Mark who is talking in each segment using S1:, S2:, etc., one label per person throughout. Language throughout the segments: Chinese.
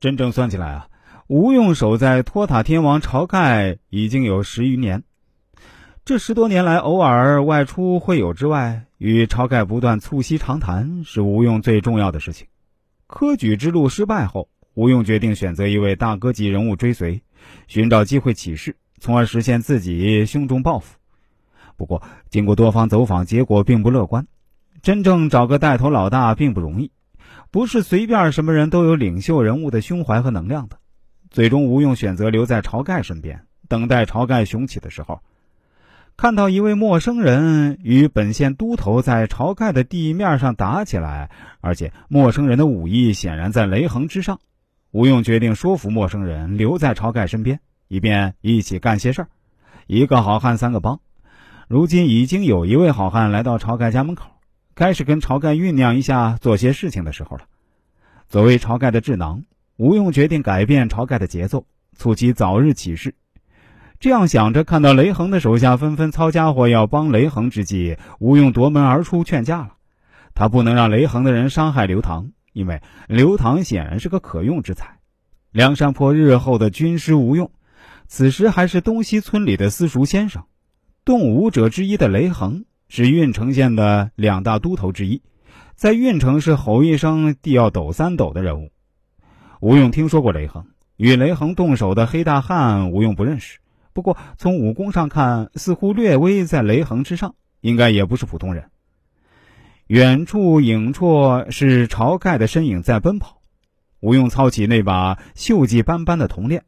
S1: 真正算起来啊，吴用守在托塔天王晁盖已经有十余年。这十多年来，偶尔外出会友之外，与晁盖不断促膝长谈，是吴用最重要的事情。科举之路失败后，吴用决定选择一位大哥级人物追随，寻找机会起事，从而实现自己胸中抱负。不过，经过多方走访，结果并不乐观。真正找个带头老大并不容易，不是随便什么人都有领袖人物的胸怀和能量的。最终，吴用选择留在晁盖身边，等待晁盖雄起的时候。看到一位陌生人与本县都头在晁盖的地面上打起来，而且陌生人的武艺显然在雷横之上，吴用决定说服陌生人留在晁盖身边，以便一起干些事儿。一个好汉三个帮，如今已经有一位好汉来到晁盖家门口，开始跟晁盖酝酿一下做些事情的时候了。作为晁盖的智囊，吴用决定改变晁盖的节奏，促其早日起事。这样想着，看到雷横的手下纷纷操家伙要帮雷横之际，吴用夺门而出劝架了。他不能让雷横的人伤害刘唐，因为刘唐显然是个可用之才。梁山泊日后的军师吴用，此时还是东西村里的私塾先生。动武者之一的雷横是郓城县的两大都头之一，在郓城是吼一声地要抖三抖的人物。吴用听说过雷横，与雷横动手的黑大汉，吴用不认识。不过，从武功上看，似乎略微在雷横之上，应该也不是普通人。远处影绰是晁盖的身影在奔跑，吴用操起那把锈迹斑斑的铜链，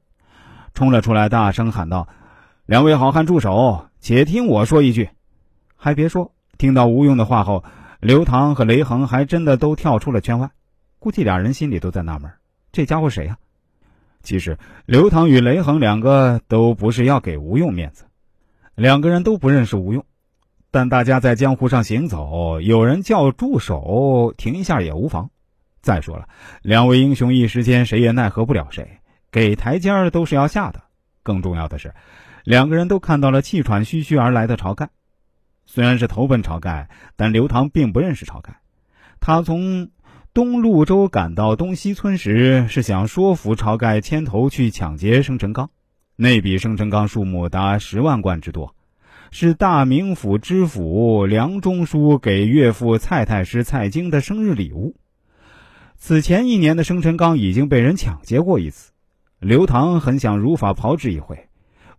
S1: 冲了出来，大声喊道：“两位好汉住手！且听我说一句。”还别说，听到吴用的话后，刘唐和雷横还真的都跳出了圈外，估计俩人心里都在纳闷：这家伙谁呀？其实，刘唐与雷横两个都不是要给吴用面子，两个人都不认识吴用，但大家在江湖上行走，有人叫住手，停一下也无妨。再说了，两位英雄一时间谁也奈何不了谁，给台阶儿都是要下的。更重要的是，两个人都看到了气喘吁吁而来的晁盖，虽然是投奔晁盖，但刘唐并不认识晁盖，他从。东潞州赶到东西村时，是想说服晁盖牵头去抢劫生辰纲。那笔生辰纲数目达十万贯之多，是大名府知府梁中书给岳父蔡太师蔡京的生日礼物。此前一年的生辰纲已经被人抢劫过一次，刘唐很想如法炮制一回，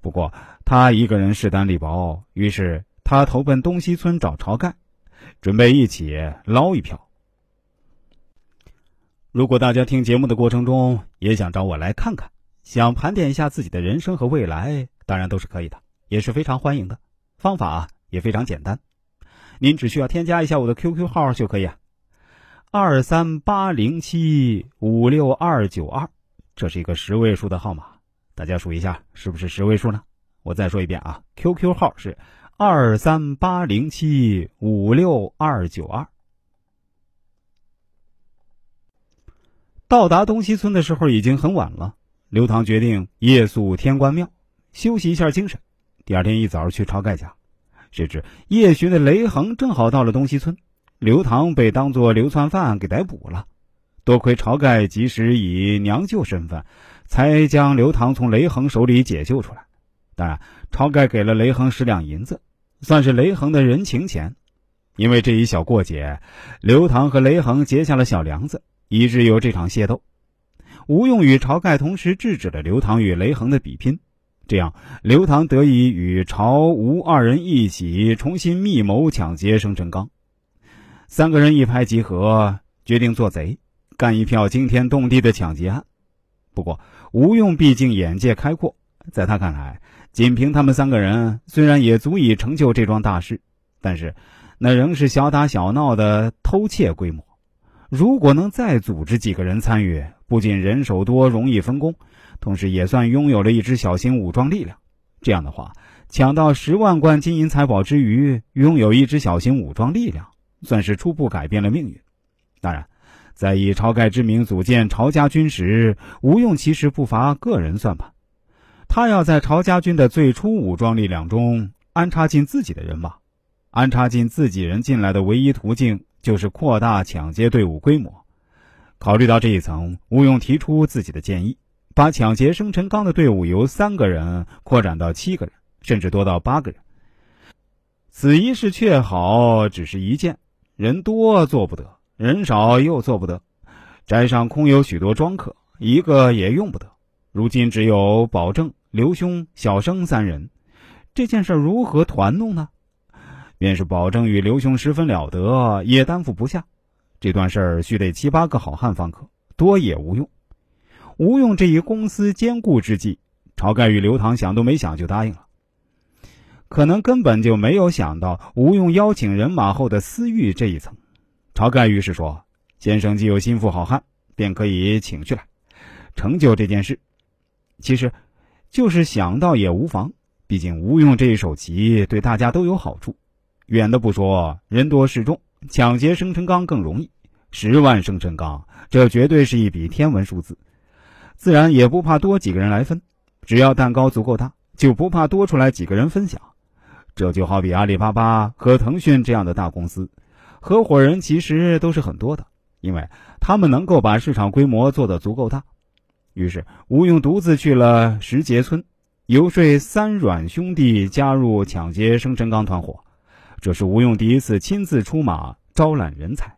S1: 不过他一个人势单力薄，于是他投奔东西村找晁盖，准备一起捞一票。如果大家听节目的过程中也想找我来看看，想盘点一下自己的人生和未来，当然都是可以的，也是非常欢迎的。方法也非常简单，您只需要添加一下我的 QQ 号就可以啊，二三八零七五六二九二，这是一个十位数的号码，大家数一下是不是十位数呢？我再说一遍啊，QQ 号是二三八零七五六二九二。到达东西村的时候已经很晚了，刘唐决定夜宿天官庙，休息一下精神。第二天一早去晁盖家，谁知夜巡的雷横正好到了东西村，刘唐被当作流窜犯给逮捕了。多亏晁盖及时以娘舅身份，才将刘唐从雷横手里解救出来。当然，晁盖给了雷横十两银子，算是雷横的人情钱。因为这一小过节，刘唐和雷横结下了小梁子。以致有这场械斗，吴用与晁盖同时制止了刘唐与雷横的比拼，这样刘唐得以与晁吴二人一起重新密谋抢劫生辰纲。三个人一拍即合，决定做贼，干一票惊天动地的抢劫案。不过吴用毕竟眼界开阔，在他看来，仅凭他们三个人虽然也足以成就这桩大事，但是那仍是小打小闹的偷窃规模。如果能再组织几个人参与，不仅人手多容易分工，同时也算拥有了一支小型武装力量。这样的话，抢到十万贯金银财宝之余，拥有一支小型武装力量，算是初步改变了命运。当然，在以晁盖之名组建晁家军时，吴用其实不乏个人算盘。他要在晁家军的最初武装力量中安插进自己的人马，安插进自己人进来的唯一途径。就是扩大抢劫队伍规模，考虑到这一层，吴用提出自己的建议，把抢劫生辰纲的队伍由三个人扩展到七个人，甚至多到八个人。此一事却好，只是一件，人多做不得，人少又做不得。斋上空有许多庄客，一个也用不得。如今只有保证、刘兄、小生三人，这件事如何团弄呢？便是保证与刘兄十分了得，也担负不下。这段事儿须得七八个好汉方可，多也无用。无用这一公私兼顾之计，晁盖与刘唐想都没想就答应了。可能根本就没有想到吴用邀请人马后的私欲这一层。晁盖于是说：“先生既有心腹好汉，便可以请去了，成就这件事。其实，就是想到也无妨。毕竟吴用这一手棋对大家都有好处。远的不说，人多势众。”抢劫生辰纲更容易，十万生辰纲，这绝对是一笔天文数字，自然也不怕多几个人来分，只要蛋糕足够大，就不怕多出来几个人分享。这就好比阿里巴巴和腾讯这样的大公司，合伙人其实都是很多的，因为他们能够把市场规模做得足够大。于是吴用独自去了石碣村，游说三阮兄弟加入抢劫生辰纲团伙。这是吴用第一次亲自出马招揽人才。